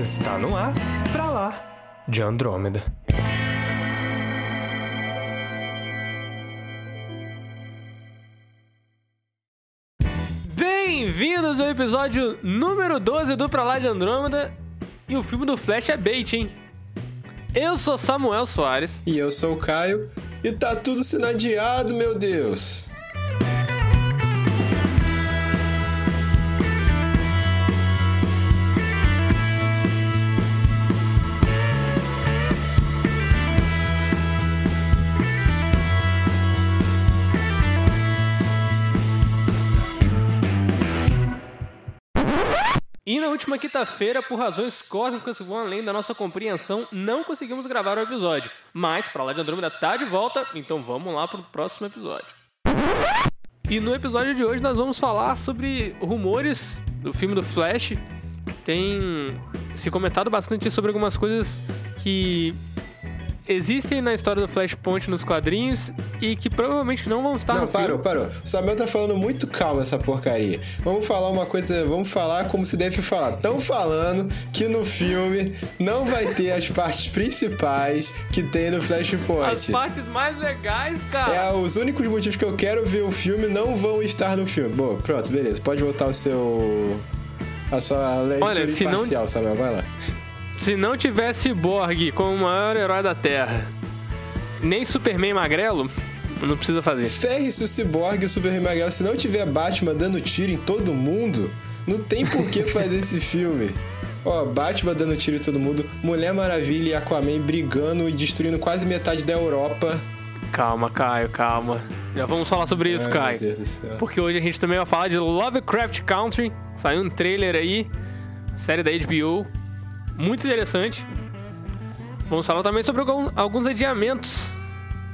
Está no ar, pra lá, de Andrômeda. Bem-vindos ao episódio número 12 do Pra Lá de Andrômeda. E o filme do Flash é bait, hein? Eu sou Samuel Soares. E eu sou o Caio. E tá tudo sendo adiado, meu Deus. Última quinta-feira, por razões cósmicas que vão além da nossa compreensão, não conseguimos gravar o episódio. Mas Pra Lá de Andrômeda tá de volta, então vamos lá pro próximo episódio. E no episódio de hoje nós vamos falar sobre rumores do filme do Flash. Tem se comentado bastante sobre algumas coisas que existem na história do Flashpoint nos quadrinhos e que provavelmente não vão estar Não, no parou, filme. parou. O Samuel tá falando muito calmo essa porcaria. Vamos falar uma coisa, vamos falar como se deve falar. Estão falando que no filme não vai ter as partes principais que tem no As Flashpoint. partes mais legais, cara. É, os únicos motivos que eu quero ver o filme não vão estar no filme. Bom, pronto, beleza. Pode voltar o seu. A sua leitura Olha, se não- imparcial, Samuel. Vai lá. Se não tivesse Borg como o maior herói da Terra, nem Superman magrelo, não precisa fazer. Ferre-se o Cyborg e o Superman Magrelo. Se não tiver Batman dando tiro em todo mundo, não tem por que fazer esse filme. Ó, Batman dando tiro em todo mundo, Mulher Maravilha e Aquaman brigando e destruindo quase metade da Europa. Calma, Caio, calma. Já vamos falar sobre isso, Ai, Caio. Meu Deus do céu. Porque hoje a gente também vai falar de Lovecraft Country. Saiu um trailer aí, série da HBO. Muito interessante. Vamos falar também sobre alguns adiamentos.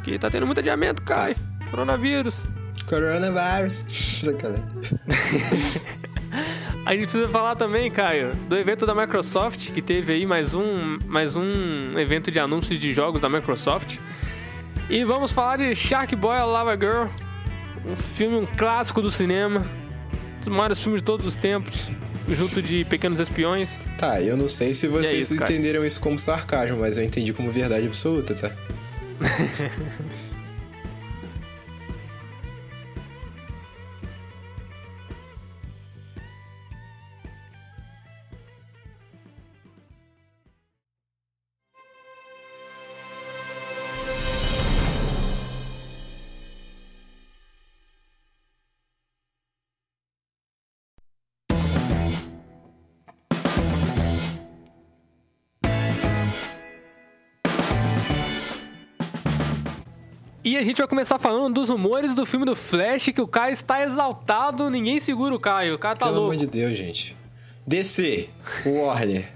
Que tá tendo muito adiamento, Caio. Coronavírus. Coronavirus. Sacanagem. A gente precisa falar também, Caio, do evento da Microsoft, que teve aí mais um, mais um evento de anúncios de jogos da Microsoft. E vamos falar de Shark Boy Lava Girl, um filme, um clássico do cinema, um dos maiores filmes de todos os tempos, junto de Pequenos Espiões. Tá, eu não sei se vocês isso, cara? entenderam isso como sarcasmo, mas eu entendi como verdade absoluta, tá? E a gente vai começar falando dos rumores do filme do Flash, que o Caio está exaltado, ninguém segura o Caio, o cara tá Pelo louco. amor de Deus, gente. DC, Warner.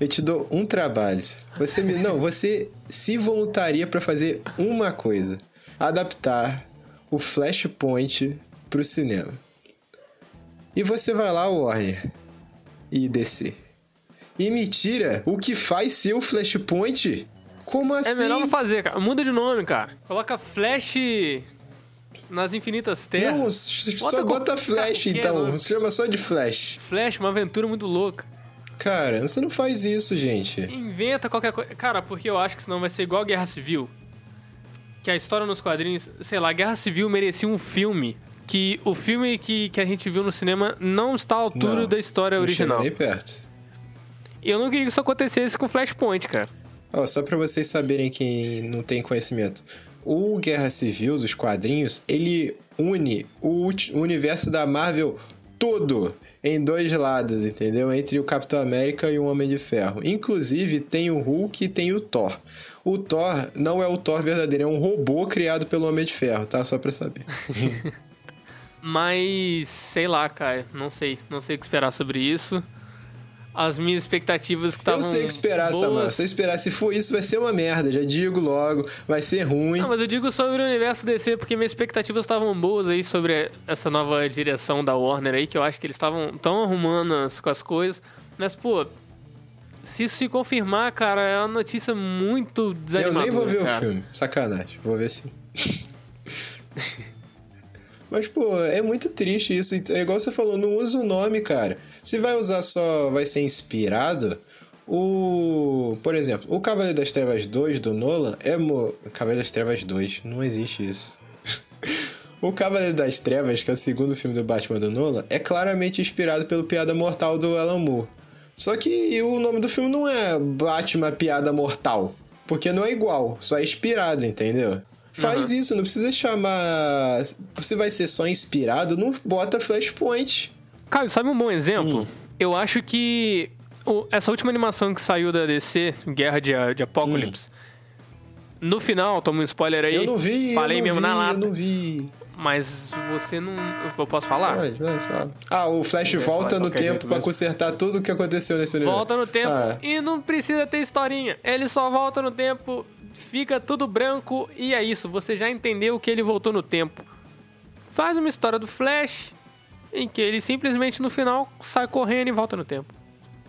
Eu te dou um trabalho. Você me. Não, você se voluntaria pra fazer uma coisa: adaptar o Flashpoint pro cinema. E você vai lá, Warner e DC. E me tira o que faz ser o Flashpoint? Como assim? É melhor não fazer, cara. Muda de nome, cara. Coloca Flash nas infinitas terras. Não, só bota Flash então. Se chama só de Flash. Flash, uma aventura muito louca. Cara, você não faz isso, gente. Inventa qualquer coisa. Cara, porque eu acho que senão vai ser igual a Guerra Civil. Que a história nos quadrinhos, sei lá, Guerra Civil merecia um filme. Que o filme que, que a gente viu no cinema não está à altura Não, da história não original. chega nem perto. E eu não queria que isso acontecesse com Flashpoint, cara. Só pra vocês saberem quem não tem conhecimento. O Guerra Civil dos quadrinhos, ele une o universo da Marvel todo em dois lados, entendeu? Entre o Capitão América e o Homem de Ferro. Inclusive, tem o Hulk e tem o Thor. O Thor não é o Thor verdadeiro, é um robô criado pelo Homem de Ferro, tá? Só pra saber. Mas, sei lá, cara. Não sei. Não sei o que esperar sobre isso. As minhas expectativas que estavam. Eu sei o que esperar, boas... Se eu esperar, se for isso, vai ser uma merda. Já digo logo, vai ser ruim. Não, mas eu digo sobre o universo DC porque minhas expectativas estavam boas aí sobre essa nova direção da Warner aí, que eu acho que eles estavam tão arrumando com as coisas. Mas, pô, se isso se confirmar, cara, é uma notícia muito Eu desanimadora. nem vou ver cara. o filme. Sacanagem. Vou ver sim. Mas, pô, é muito triste isso. É igual você falou, não usa o nome, cara. Se vai usar só, vai ser inspirado, O. Por exemplo, o Cavaleiro das Trevas 2 do Nolan é. Mo... Cavaleiro das Trevas 2, não existe isso. o Cavaleiro das Trevas, que é o segundo filme do Batman do Nolan, é claramente inspirado pelo Piada Mortal do Alan Moore. Só que o nome do filme não é Batman Piada Mortal. Porque não é igual, só é inspirado, entendeu? Faz uhum. isso, não precisa chamar. Você vai ser só inspirado, não bota Flashpoint. Caio, sabe um bom exemplo? Hum. Eu acho que essa última animação que saiu da DC, Guerra de, de Apocalipse, hum. no final, toma um spoiler aí. Eu não vi, falei eu mesmo vi, na lata. Eu não vi. Mas você não. Eu posso falar? Vai, vai, fala. Ah, o Flash volta no tempo para consertar tudo o que aconteceu nesse universo. Volta no tempo ah. e não precisa ter historinha. Ele só volta no tempo, fica tudo branco e é isso. Você já entendeu que ele voltou no tempo. Faz uma história do Flash em que ele simplesmente no final sai correndo e volta no tempo.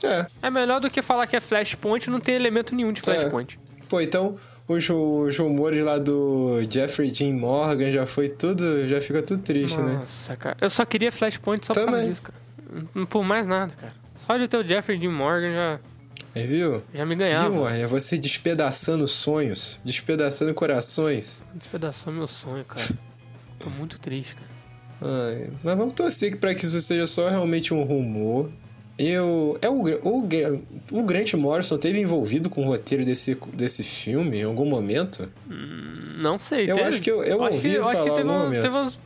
É. É melhor do que falar que é Flashpoint não tem elemento nenhum de Flashpoint. É. Pô, então os, os rumores lá do Jeffrey Dean Morgan já foi tudo. Já fica tudo triste, Nossa, né? Nossa, cara. Eu só queria Flashpoint só Também. por causa disso, cara. Por mais nada, cara. Só de ter o Jeffrey Dean Morgan já. É, viu? Já me ganhava. Viu, Warner? Você despedaçando sonhos, despedaçando corações. Despedaçou meu sonho, cara. Tô muito triste, cara. Ai, mas vamos torcer para que isso seja só realmente um rumor eu. É o, o, o Grant Morrison teve envolvido com o roteiro desse, desse filme em algum momento? Hum, não sei. Eu teve. acho que eu, eu, ouvi que, eu falar em algum um, momento. Teve uns,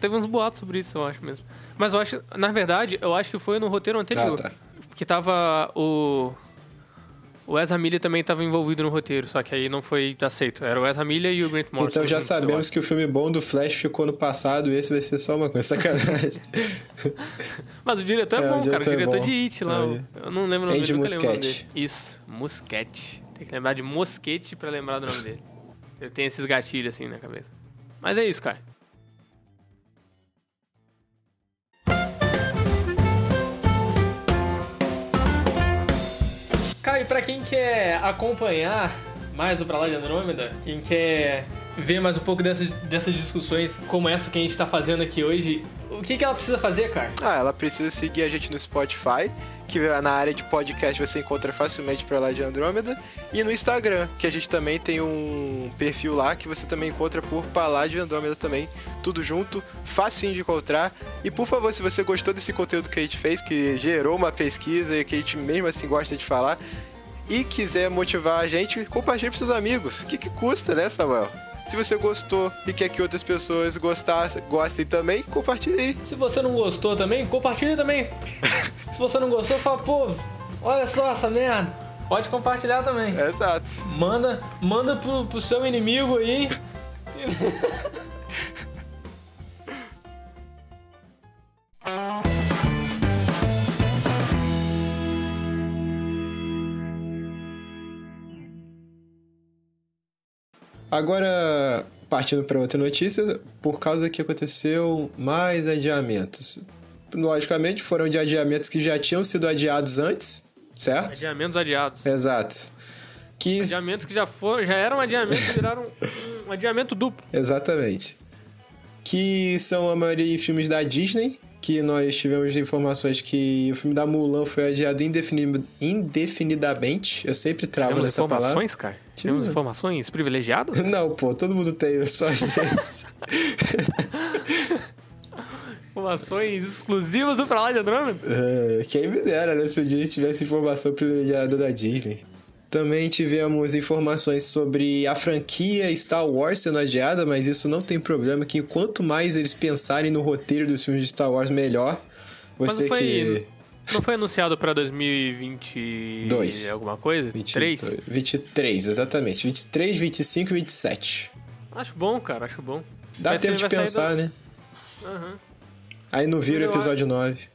teve uns boatos sobre isso, eu acho mesmo. Mas eu acho, na verdade, eu acho que foi no roteiro anterior. Ah, tá. Que tava o. O Ezra Miller também estava envolvido no roteiro, só que aí não foi aceito. Era o Ezra Miller e o Grant Morrison. Então já sabemos que o filme bom do Flash ficou no passado e esse vai ser só uma coisa sacanagem. Mas o diretor é, é bom, diretor cara. O diretor é de It lá. Eu não lembro o nome Andy dele. Muschietti. Isso, Muschietti. Tem que lembrar de Mosquete pra lembrar do nome dele. Eu tenho esses gatilhos assim na cabeça. Mas é isso, cara. Cara, e pra quem quer acompanhar mais o Pra Lá de Andrômeda, quem quer ver mais um pouco dessas, dessas discussões como essa que a gente tá fazendo aqui hoje, o que, que ela precisa fazer, cara? Ah, ela precisa seguir a gente no Spotify, que na área de podcast você encontra facilmente pra lá de Andrômeda, e no Instagram, que a gente também tem um perfil lá que você também encontra por de Andrômeda também, tudo junto, facinho de encontrar. E por favor, se você gostou desse conteúdo que a gente fez, que gerou uma pesquisa e que a gente mesmo assim gosta de falar, e quiser motivar a gente, compartilhe para seus amigos. O que, que custa, né, Samuel? Se você gostou e quer que outras pessoas gostassem, gostem também, compartilhe aí. Se você não gostou também, compartilhe também. Se você não gostou, fala, pô, olha só essa merda. Pode compartilhar também. Exato. Manda, manda pro, pro seu inimigo aí. Agora, partindo para outra notícia, por causa que aconteceu mais adiamentos. Logicamente, foram de adiamentos que já tinham sido adiados antes, certo? Adiamentos adiados. Exato. Que... Adiamentos que já foram, já eram adiamentos viraram um adiamento duplo. Exatamente. Que são a maioria de filmes da Disney, que nós tivemos informações que o filme da Mulan foi adiado indefinidamente. Eu sempre travo Tivemos nessa palavra. cara? Tivemos informações privilegiadas? Não, pô, todo mundo tem, só a gente. informações exclusivas do Pra Lá de Andrômeda? Uh, quem me dera, né? Se o dia tivesse informação privilegiada da Disney. Também tivemos informações sobre a franquia Star Wars sendo adiada, mas isso não tem problema, que quanto mais eles pensarem no roteiro dos filmes de Star Wars, melhor. Você foi, que. Não foi anunciado para 2022 alguma coisa? 23? 23, exatamente. 23, 25 e 27. Acho bom, cara, acho bom. Dá vai tempo de pensar, do... né? Uhum. Aí não vira o episódio 9.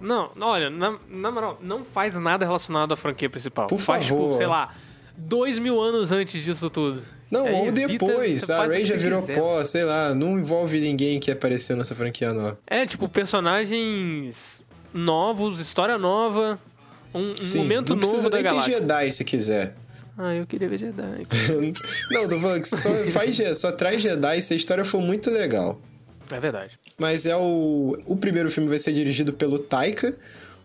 Não, olha, na, na moral, não faz nada relacionado à franquia principal. Por faz, favor. Tipo, sei lá, dois mil anos antes disso tudo. Não, Aí, ou depois. A Ray já virou quiser. pó, sei lá, não envolve ninguém que apareceu nessa franquia nova. É, tipo, personagens novos, história nova, um, Sim, momento novo da galáxia. Não precisa nem ter Jedi se quiser. Ah, eu queria ver Jedi. não, tô falando que só, faz, só traz Jedi se a história for muito legal. É verdade. Mas é o. O primeiro filme vai ser dirigido pelo Taika,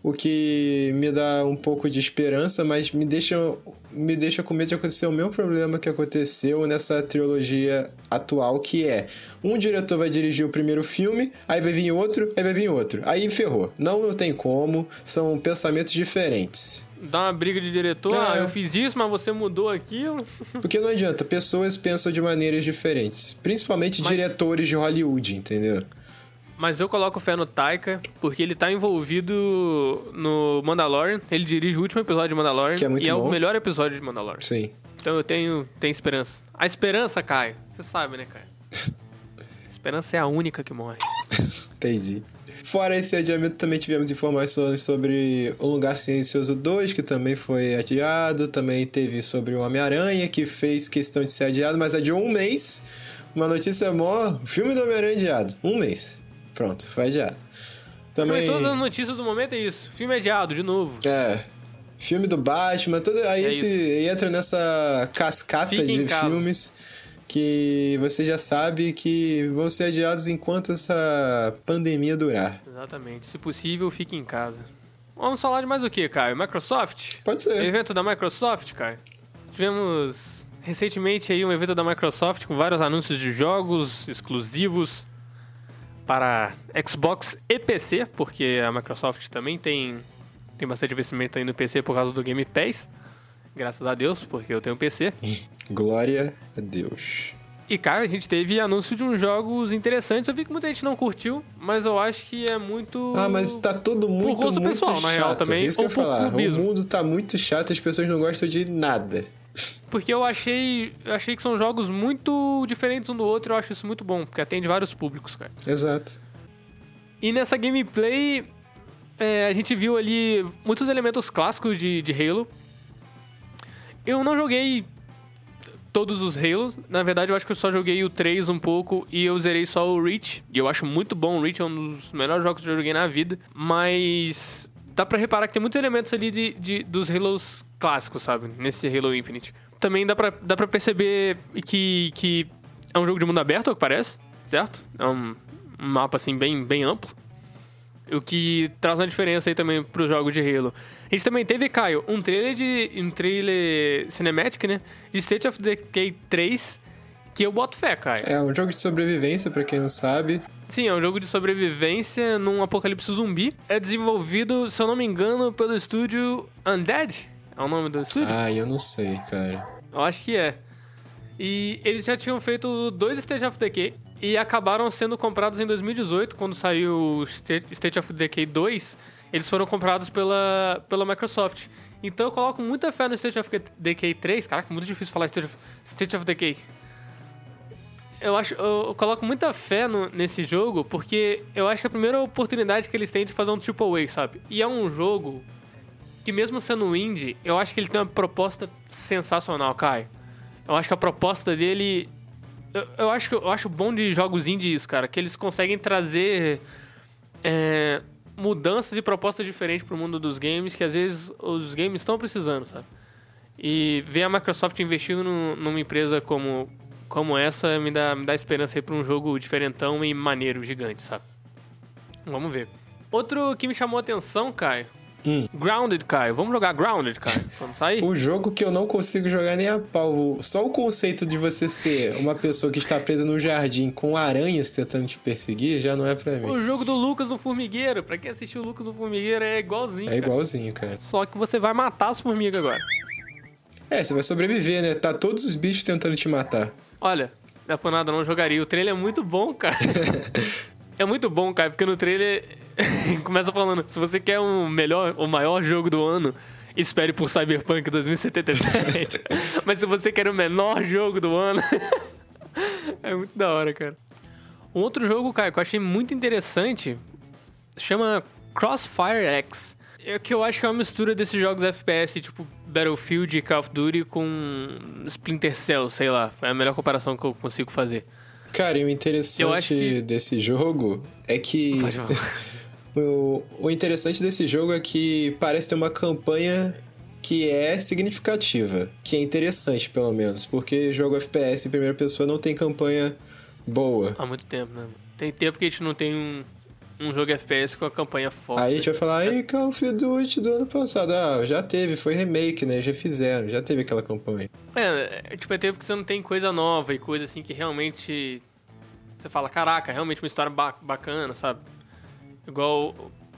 o que me dá um pouco de esperança, mas me deixa, me deixa com medo de acontecer o mesmo problema que aconteceu nessa trilogia atual, que é um diretor vai dirigir o primeiro filme, aí vai vir outro, aí vai vir outro. Aí ferrou. Não, não tem como, são pensamentos diferentes. Dá uma briga de diretor, Ah, ah, é. eu fiz isso, mas você mudou aquilo. Porque não adianta, pessoas pensam de maneiras diferentes. Principalmente Mas- diretores de Hollywood, entendeu? Mas eu coloco fé no Taika, porque ele tá envolvido no Mandalorian. Ele dirige o último episódio de Mandalorian. Que é muito e é bom. o melhor episódio de Mandalorian. Sim. Então eu tenho, tenho esperança. A esperança, Caio. Você sabe, né, Caio? esperança é a única que morre. Entendi. Fora esse adiamento, também tivemos informações sobre O Lugar Silencioso 2, que também foi adiado. Também teve sobre o Homem-Aranha, que fez questão de ser adiado, mas adiou um mês. Uma notícia mó. O filme do Homem-Aranha adiado. Um mês. Pronto, foi adiado. Também. Mas todas as notícias do momento é isso. Filme adiado, de novo. É. Filme do Batman, tudo, aí É esse, entra nessa cascata Fique de filmes que você já sabe que vão ser adiados enquanto essa pandemia durar. Exatamente. Se possível, fique em casa. Vamos falar de mais o que, Caio? Microsoft? Pode ser. Evento da Microsoft, Caio. Tivemos recentemente aí um evento da Microsoft com vários anúncios de jogos exclusivos para Xbox e PC, porque a Microsoft também tem, tem bastante investimento aí no PC por causa do Game Pass. Graças a Deus, porque eu tenho PC. Glória a Deus. E, cara, a gente teve anúncio de uns jogos interessantes. Eu vi que muita gente não curtiu, mas eu acho que é muito. Ah, mas tá todo muito, gosto muito pessoal, chato. na real, também, Isso que eu ia por falar. O mundo tá muito chato, as pessoas não gostam de nada. Porque eu achei, eu achei que são jogos muito diferentes um do outro. Eu acho isso muito bom, porque atende vários públicos, cara. Exato. E nessa gameplay, é, a gente viu ali muitos elementos clássicos de, de Halo. Eu não joguei todos os Halos. Na verdade, eu acho que eu só joguei o 3 um pouco e eu zerei só o Reach. E eu acho muito bom. O Reach é um dos melhores jogos que eu joguei na vida. Mas dá pra reparar que tem muitos elementos ali de, de- dos Halos clássicos, sabe? Nesse Halo Infinite. Também dá pra, dá pra perceber que, que é um jogo de mundo aberto, ao que parece, certo? É um, um mapa, assim, bem, bem amplo. O que traz uma diferença aí também pros jogos de Halo. A gente também teve, Caio, um trailer de. um trailer cinematic, né? De State of Decay 3, que eu boto fé, Caio. É um jogo de sobrevivência, pra quem não sabe. Sim, é um jogo de sobrevivência num apocalipse zumbi. É desenvolvido, se eu não me engano, pelo estúdio Undead. É o nome do estúdio? Ah, eu não sei, cara. Eu acho que é. E eles já tinham feito dois State of Decay e acabaram sendo comprados em 2018, quando saiu State of Decay 2. Eles foram comprados pela, pela Microsoft. Então eu coloco muita fé no State of Decay 3. Caraca, muito difícil falar State of, State of Decay. Eu acho, eu, eu coloco muita fé no- nesse jogo porque eu acho que é a primeira oportunidade que eles têm de fazer um triple A, sabe? E é um jogo que mesmo sendo indie, eu acho que ele tem uma proposta sensacional, Kai. Eu acho que a proposta dele. Eu, eu acho, que- eu acho bom de jogos indies, cara, que eles conseguem trazer é, mudanças e propostas diferentes pro mundo dos games que às vezes os games estão precisando, sabe? E ver a Microsoft investindo num- numa empresa como, como essa me dá, me dá esperança aí pra um jogo diferentão e maneiro, gigante, sabe? Vamos ver. Outro que me chamou a atenção, Caio. Hum. Grounded, Caio. Vamos jogar Grounded, Caio. Vamos sair? O jogo que eu não consigo jogar nem a pau. Só o conceito de você ser uma pessoa que está presa no jardim com aranhas tentando te perseguir já não é pra mim. O jogo do Lucas no Formigueiro. Pra quem assistiu o Lucas no Formigueiro é igualzinho. É cara. igualzinho, cara. Só que você vai matar as formigas agora. É, você vai sobreviver, né? Tá todos os bichos tentando te matar. Olha, não é por nada, não jogaria. O trailer é muito bom, cara. é muito bom, cara, porque no trailer começa falando: se você quer o melhor, o maior jogo do ano, espere por Cyberpunk 2077. Mas se você quer o menor jogo do ano. é muito da hora, cara. Um outro jogo, cara, que eu achei muito interessante chama Crossfire X. É que eu acho que é uma mistura desses jogos FPS, tipo Battlefield e Call of Duty com Splinter Cell, sei lá. É a melhor comparação que eu consigo fazer. Cara, e o interessante que- desse jogo é que. O, o interessante desse jogo é que parece ter uma campanha que é significativa. Que é interessante, pelo menos. Porque jogo FPS em primeira pessoa não tem campanha boa. Há muito tempo, né? Tem tempo que a gente não tem um, um jogo FPS com a campanha forte. Aí a gente vai falar, aí Call of Duty do ano passado. Ah, já teve, foi remake, né? Já fizeram, já teve aquela campanha. É, é, tipo, é tempo que você não tem coisa nova e coisa assim que realmente. Você fala, caraca, realmente uma história ba bacana, sabe? Igual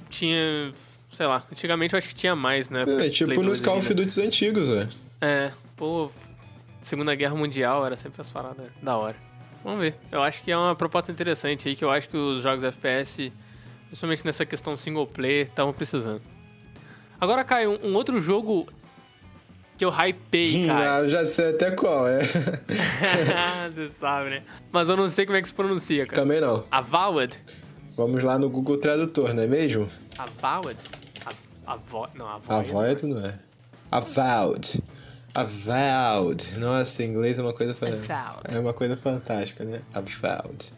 tinha. Sei lá, antigamente eu acho que tinha mais, né? É, tipo nos 2 Call of. Duty antigos, velho. É, pô, Segunda Guerra Mundial era sempre as paradas da hora. Vamos ver. Eu acho que é uma proposta interessante aí, que eu acho que os jogos FPS, principalmente nessa questão single player, estavam precisando. Agora, Caio, um, um outro jogo que eu hypei, cara. Ah, já sei até qual, é. Você sabe, né? Mas eu não sei como é que se pronuncia, cara. Também não. Avowed? Vamos lá no Google Tradutor, não é mesmo? Avowed? Av- Avo... Não, Avowed. Avowed não é. Avowed. Avowed. Nossa, em inglês é uma coisa fan- Avowed. É uma coisa fantástica, né? Avowed.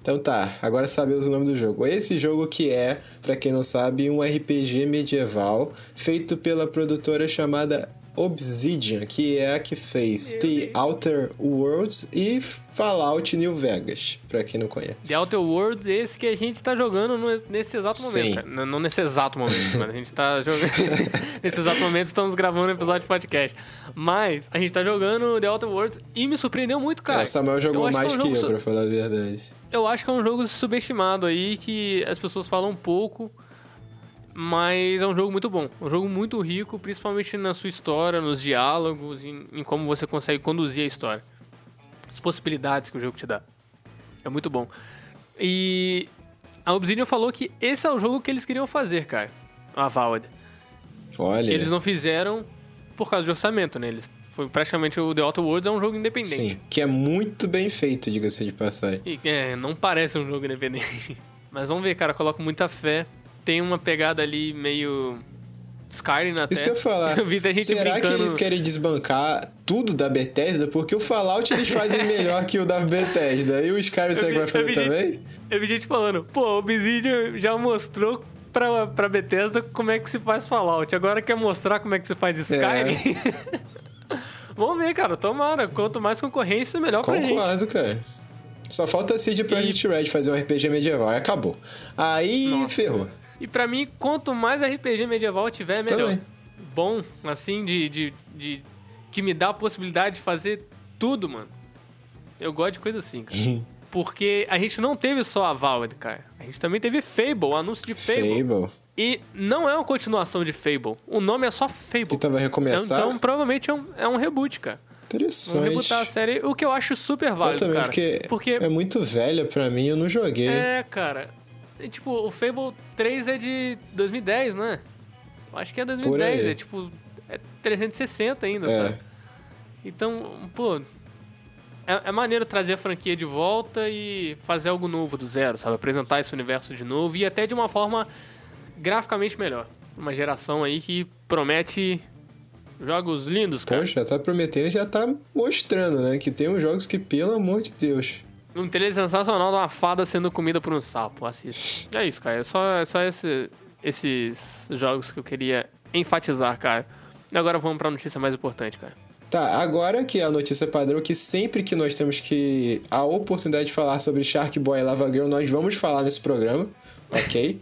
Então tá, agora sabemos o nome do jogo. Esse jogo que é, pra quem não sabe, um RPG medieval feito pela produtora chamada Obsidian, que é a que fez The Outer Worlds e Fallout New Vegas, pra quem não conhece. The Outer Worlds, esse que a gente tá jogando nesse exato momento. Sim. cara. Não, não nesse exato momento, mas a gente tá jogando. nesse exato momento estamos gravando um episódio de podcast. Mas a gente tá jogando The Outer Worlds e me surpreendeu muito, cara. É, Samuel Eu jogou acho mais é um que jogo eu, su- pra falar a verdade. Eu acho que é um jogo subestimado aí, que as pessoas falam pouco. Mas é um jogo muito bom. Um jogo muito rico, principalmente na sua história, nos diálogos, em, em como você consegue conduzir a história. As possibilidades que o jogo te dá. É muito bom. E a Obsidian falou que esse é o jogo que eles queriam fazer, cara. A Avowed. Olha. Eles não fizeram por causa de orçamento, né? Eles, foi praticamente o The Outer Worlds é um jogo independente. Sim, que é muito bem feito, diga-se de passagem. E, é, não parece um jogo independente. Mas vamos ver, cara. Coloco muita fé. Tem uma pegada ali meio. Skyrim até. Isso que eu ia falar. Eu vi gente Será brincando. que eles querem desbancar tudo da Bethesda? Porque o Fallout eles fazem melhor que o da Bethesda. E o Skyrim será vi- que vai fazer também? gente- eu vi gente falando, pô, o Obsidian já mostrou pra, pra Bethesda como é que se faz Fallout. Agora quer mostrar como é que se faz Skyrim? Vamos ver, cara. Tomara. Quanto mais concorrência, melhor pra gente. Concordo, cara. Só falta a CD Projekt Red fazer um RPG medieval. Aí acabou. Aí Nossa. ferrou. E pra mim, quanto mais RPG medieval tiver, melhor. Também. Bom, assim, de, de, de- Que me dá a possibilidade de fazer tudo, mano. Eu gosto de coisa assim, cara. Porque a gente não teve só a Valve, cara. A gente também teve Fable, o anúncio de Fable. Fable. E não é uma continuação de Fable. O nome é só Fable. Então vai recomeçar? Então, provavelmente é um, é um reboot, cara. Vamos Interessante. rebootar a série, o que eu acho super Eu válido, também, cara. porque, porque é muito velha pra mim, eu não joguei. É, cara. E, tipo, o Fable 3 é de 2010, né? Eu acho que é 2010, aí. é tipo. É 360 ainda, É. sabe? Então, pô. É, é maneiro trazer a franquia de volta e fazer algo novo do zero, sabe? Apresentar esse universo de novo e até de uma forma graficamente melhor. Uma geração aí que promete jogos lindos, cara. Poxa, já tá prometendo, já tá mostrando, né? Que tem uns jogos que, pelo amor de Deus. Um trailer sensacional de uma fada sendo comida por um sapo. Assista. É isso, cara. É só, é só esse- esses jogos que eu queria enfatizar, cara. E agora vamos pra notícia mais importante, cara. Tá, agora que é a notícia padrão, que sempre que nós temos que a oportunidade de falar sobre Shark Boy e Lava Girl, nós vamos falar nesse programa, ok?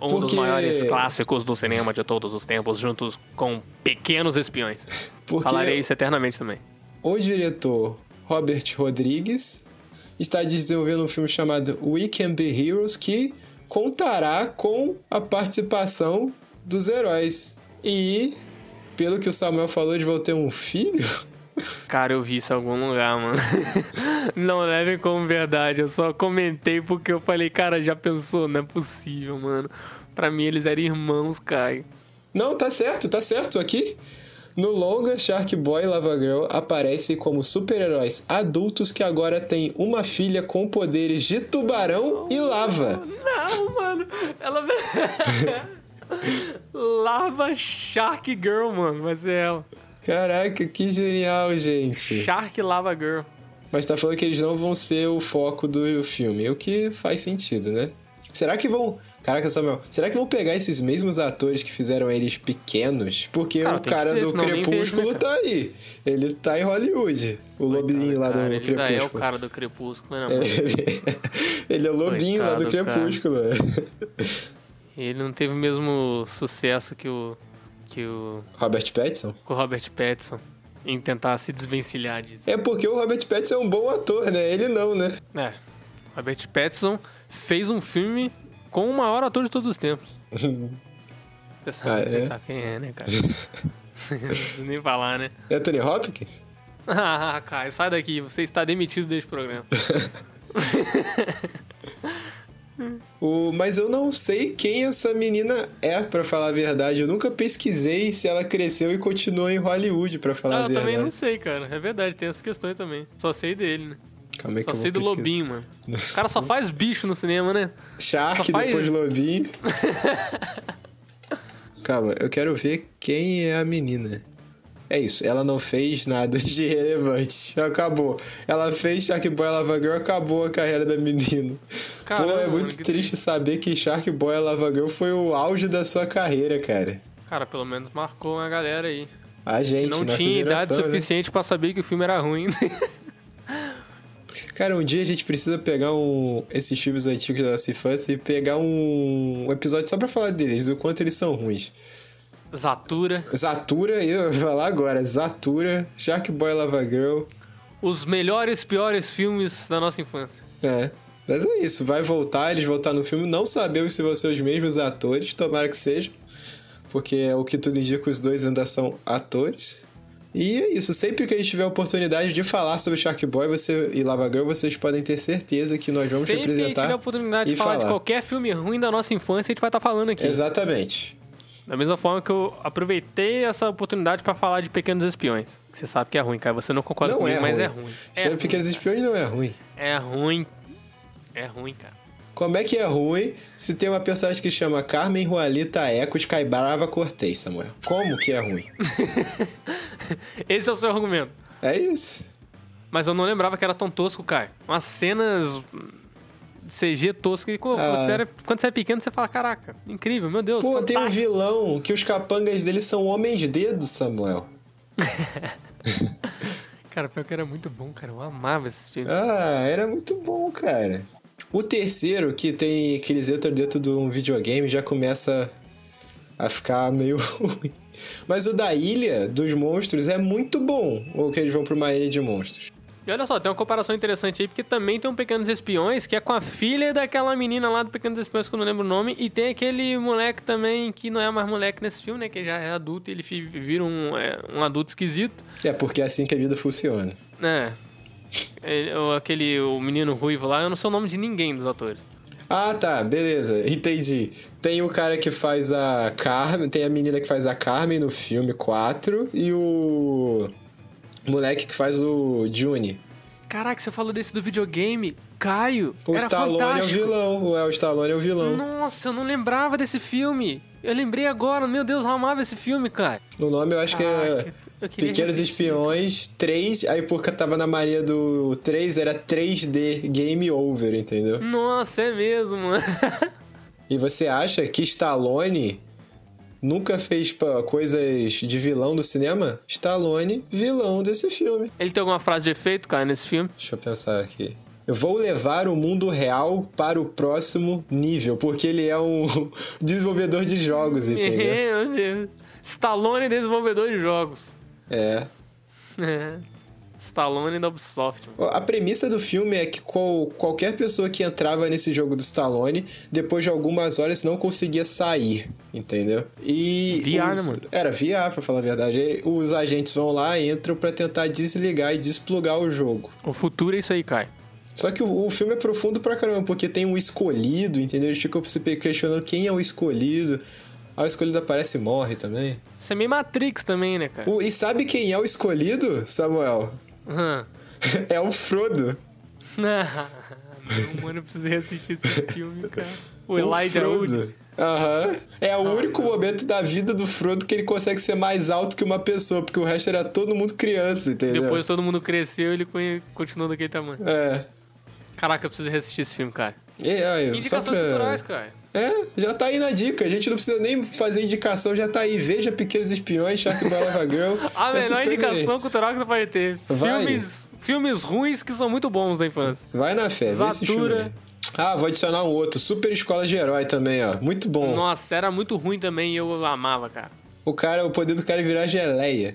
Um dos Porque- maiores clássicos do cinema de todos os tempos, juntos com Pequenos Espiões. Porque Falarei isso eternamente também. o diretor Robert Rodrigues está desenvolvendo um filme chamado We Can Be Heroes, que contará com a participação dos heróis. E, pelo que o Samuel falou, eles vão ter um filho? Cara, eu vi isso em algum lugar, mano. Não levem como verdade. Eu só comentei porque eu falei, cara, já pensou? Não é possível, mano. Pra mim, eles eram irmãos, Caio. Não, tá certo, tá certo. Aqui, no longa, Shark Boy e Lava Girl aparecem como super-heróis adultos que agora têm uma filha com poderes de tubarão e lava. Não, mano. Ela. Lava Shark Girl, mano. Vai ser ela. Caraca, que genial, gente. Shark Lava Girl. Mas tá falando que eles não vão ser o foco do filme, o que faz sentido, né? Será que vão Caraca, Samuel, será que vão pegar esses mesmos atores que fizeram eles pequenos? Porque Cara, o cara do Crepúsculo vejo, né, tá aí. Ele tá em Hollywood. O lobinho lá do Cara, ele ainda é o Crepúsculo. cara do Crepúsculo, né, mano? Ele, ele é o lobinho lá do Coitado. Crepúsculo. Ele não teve o mesmo sucesso que o. que o. Robert Pattinson? com o Robert Pattinson em tentar se desvencilhar disso. É porque o Robert Pattinson é um bom ator, né? Ele não, né? É. Robert Pattinson fez um filme com o maior ator de todos os tempos. Ah, é? sabe quem é, né, cara? não preciso nem falar, né? É Anthony Hopkins? Ah, Caio, sai daqui. Você está demitido deste programa. O, mas eu não sei quem essa menina é, pra falar a verdade. Eu nunca pesquisei se ela cresceu e continuou em Hollywood, pra falar Ah, a eu verdade. também não sei, cara. É verdade, tem essas questões também. Só sei dele, né? Calma aí que Só eu sei do pesquisar. Lobinho, mano. O cara só faz bicho no cinema, né? Shark, faz- depois Lobinho. Calma, eu quero ver quem é a menina. É isso, ela não fez nada de relevante. Acabou. Ela fez Shark Boy Lava Girl, acabou a carreira da menina. Caramba, Pô, é mano, muito que triste saber que Shark Boy Lava Girl foi o auge da sua carreira, cara. Cara, pelo menos marcou uma galera aí. A gente, Não tinha idade né? suficiente pra saber que o filme era ruim. Cara, um dia a gente precisa pegar um, esses filmes antigos da nossa infância e pegar um, um episódio só pra falar deles, do quanto eles são ruins. Zatura. Zatura, eu vou falar agora, Zatura, Shark Boy Lava Girl. Os melhores, piores filmes da nossa infância. É. Mas é isso, vai voltar, eles voltar no filme. Não sabemos se vão ser os mesmos atores, tomara que seja. Porque é o que tudo indica, os dois ainda são atores. E é isso, sempre que a gente tiver a oportunidade de falar sobre Shark Boy você, e Lava Girl, vocês podem ter certeza que nós vamos Sempre que a gente representar. tiver a oportunidade e de falar, de falar. qualquer filme ruim da nossa infância, a gente vai estar falando aqui. Exatamente. Da mesma forma que eu aproveitei essa oportunidade pra falar de Pequenos Espiões. Que você sabe que é ruim, cara. Você não concorda Não comigo, é mas ruim. é ruim. É Sobre. Pequenos Espiões não é ruim. É ruim. É ruim, cara. Como é que é ruim se tem uma personagem que chama Carmen Juanita Eco Skybrava Cortez, Samuel? Como que é ruim? Esse é o seu argumento. É isso. Mas eu não lembrava que era tão tosco, cara. Umas cenas CG tosco. E, pô, Ah. quando, você era- quando você é pequeno, você fala, caraca, incrível, meu Deus. Pô, tem um fantástico." vilão que os capangas dele são homens dedos, Samuel. Cara, pior que era muito bom, cara. Eu amava esse filme. Ah, era muito bom, cara. O terceiro, que tem aqueles haters dentro de um videogame, já começa a ficar meio ruim. Mas o da Ilha dos Monstros é muito bom. Ou que eles vão pra uma ilha de monstros. E olha só, tem uma comparação interessante aí, porque também tem um Pequenos Espiões, que é com a filha daquela menina lá do Pequenos Espiões, que eu não lembro o nome, e tem aquele moleque também, que não é mais moleque nesse filme, né, que já é adulto, e ele vira um, é, um adulto esquisito, É porque é assim que a vida funciona. né. Ele- o- aquele, o menino ruivo lá, eu não sei o nome de ninguém dos atores. Ah, tá, beleza, entendi. Tem o cara que faz a Carmen, tem a menina que faz a Carmen no filme 4 e o moleque que faz o Juni. Caraca, você falou desse do videogame, Caio, O era Stallone é o fantástico. vilão, o, é, o Stallone é o vilão. Nossa, eu não lembrava desse filme. Eu lembrei agora, meu Deus, eu amava esse filme, cara. O nome eu acho que é Caraca, eu queria Pequenos. Espiões 3, aí porque tava na Maria do 3 era 3D, Game Over, entendeu? Nossa, é mesmo, mano. E você acha que Stallone nunca fez coisas de vilão no cinema? Stallone, vilão desse filme. Ele tem alguma frase de efeito, cara, nesse filme? Deixa eu pensar aqui. Eu vou levar o mundo real para o próximo nível, porque ele é um desenvolvedor de jogos, entendeu? Meu Deus. Stallone, desenvolvedor de jogos. É. É. Stallone da Ubisoft. mano. A premissa do filme é que qual- qualquer pessoa que entrava nesse jogo do Stallone, depois de algumas horas não conseguia sair, entendeu? E VR, os- né, mano? Era VR, pra falar a verdade. E Os agentes vão lá, entram pra tentar desligar e desplugar o jogo. O futuro é isso aí, Kai. Só que o, o filme é profundo pra caramba, porque tem um escolhido, entendeu? Ficam se questionando quem é o escolhido. Aí o escolhido aparece e morre também. Isso é meio Matrix também, né, cara? O- e sabe quem é o escolhido, Samuel? Hã. É o Frodo. Não, mano, eu preciso reassistir esse filme, cara. O O Elijah Frodo. Wood. Aham. É o Ah, único não. momento da vida do Frodo que ele consegue ser mais alto que uma pessoa, porque o resto era todo mundo criança, entendeu? Depois todo mundo cresceu ele conhe- continuou daquele tamanho. É. Caraca, eu preciso reassistir esse filme, cara. E, aí, Indicações pra... culturais, cara. É, já tá aí na dica. A gente não precisa nem fazer indicação, já tá aí. Veja Pequenos Espiões, Shark Boy Lava Girl. A melhor coisas aí. indicação cultural que tu pode ter. Vai. Filmes, filmes ruins que são muito bons da infância. Vai na fé, vê esse filme Zatura. Ah, vou adicionar um outro. Super Escola de Herói também, ó. Muito bom. Nossa, era muito ruim também e eu amava, cara. O cara, o poder do cara é virar geleia.